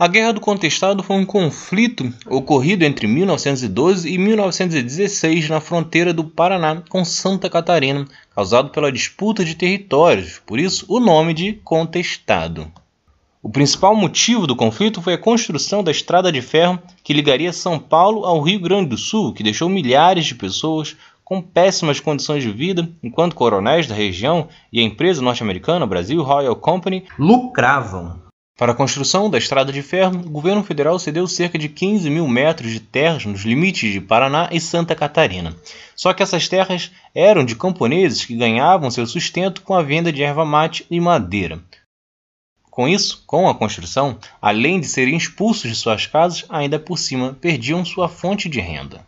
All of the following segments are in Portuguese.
A Guerra do Contestado foi um conflito ocorrido entre 1912 e 1916 na fronteira do Paraná com Santa Catarina, causado pela disputa de territórios, por isso o nome de Contestado. O principal motivo do conflito foi a construção da estrada de ferro que ligaria São Paulo ao Rio Grande do Sul, que deixou milhares de pessoas com péssimas condições de vida, enquanto coronéis da região e a empresa norte-americana Brasil Royal Company lucravam. Para a construção da estrada de ferro, o governo federal cedeu cerca de 15 mil metros de terras nos limites de Paraná e Santa Catarina. Só que essas terras eram de camponeses que ganhavam seu sustento com a venda de erva mate e madeira. Com isso, com a construção, além de serem expulsos de suas casas, ainda por cima perdiam sua fonte de renda.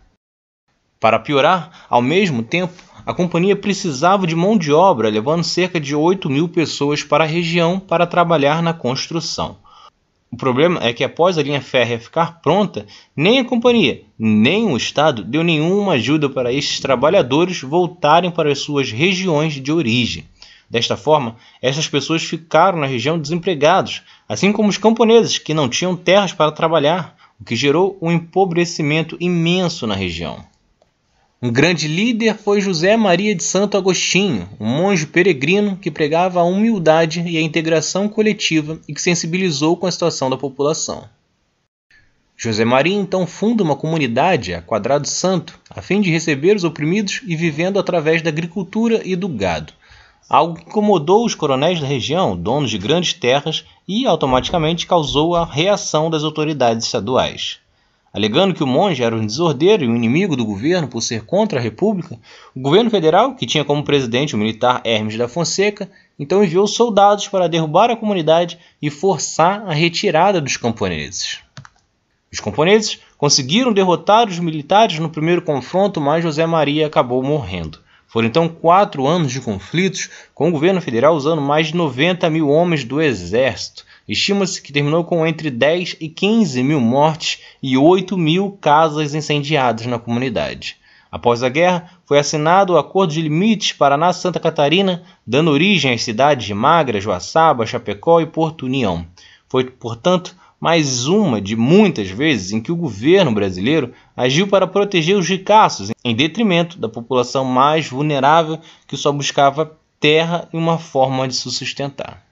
Para piorar, ao mesmo tempo, a companhia precisava de mão de obra, levando cerca de 8 mil pessoas para a região para trabalhar na construção. O problema é que após a linha férrea ficar pronta, nem a companhia, nem o Estado deu nenhuma ajuda para estes trabalhadores voltarem para as suas regiões de origem. Desta forma, essas pessoas ficaram na região desempregados, assim como os camponeses que não tinham terras para trabalhar, o que gerou um empobrecimento imenso na região. Um grande líder foi José Maria de Santo Agostinho, um monge peregrino que pregava a humildade e a integração coletiva e que sensibilizou com a situação da população. José Maria então funda uma comunidade a Quadrado Santo, a fim de receber os oprimidos e vivendo através da agricultura e do gado, algo que incomodou os coronéis da região, donos de grandes terras, e automaticamente causou a reação das autoridades estaduais. Alegando que o monge era um desordeiro e um inimigo do governo por ser contra a República, o governo federal, que tinha como presidente o militar Hermes da Fonseca, então enviou soldados para derrubar a comunidade e forçar a retirada dos camponeses. Os camponeses conseguiram derrotar os militares no primeiro confronto, mas José Maria acabou morrendo. Foram então quatro anos de conflitos, com o governo federal usando mais de 90 mil homens do exército, Estima-se que terminou com entre 10 e 15 mil mortes e 8 mil casas incendiadas na comunidade. Após a guerra, foi assinado o Acordo de Limites Paraná-Santa Catarina, dando origem às cidades de Magra, Joaçaba, Chapecó e Porto União. Foi, portanto, mais uma de muitas vezes em que o governo brasileiro agiu para proteger os ricaços, em detrimento da população mais vulnerável que só buscava terra e uma forma de se sustentar.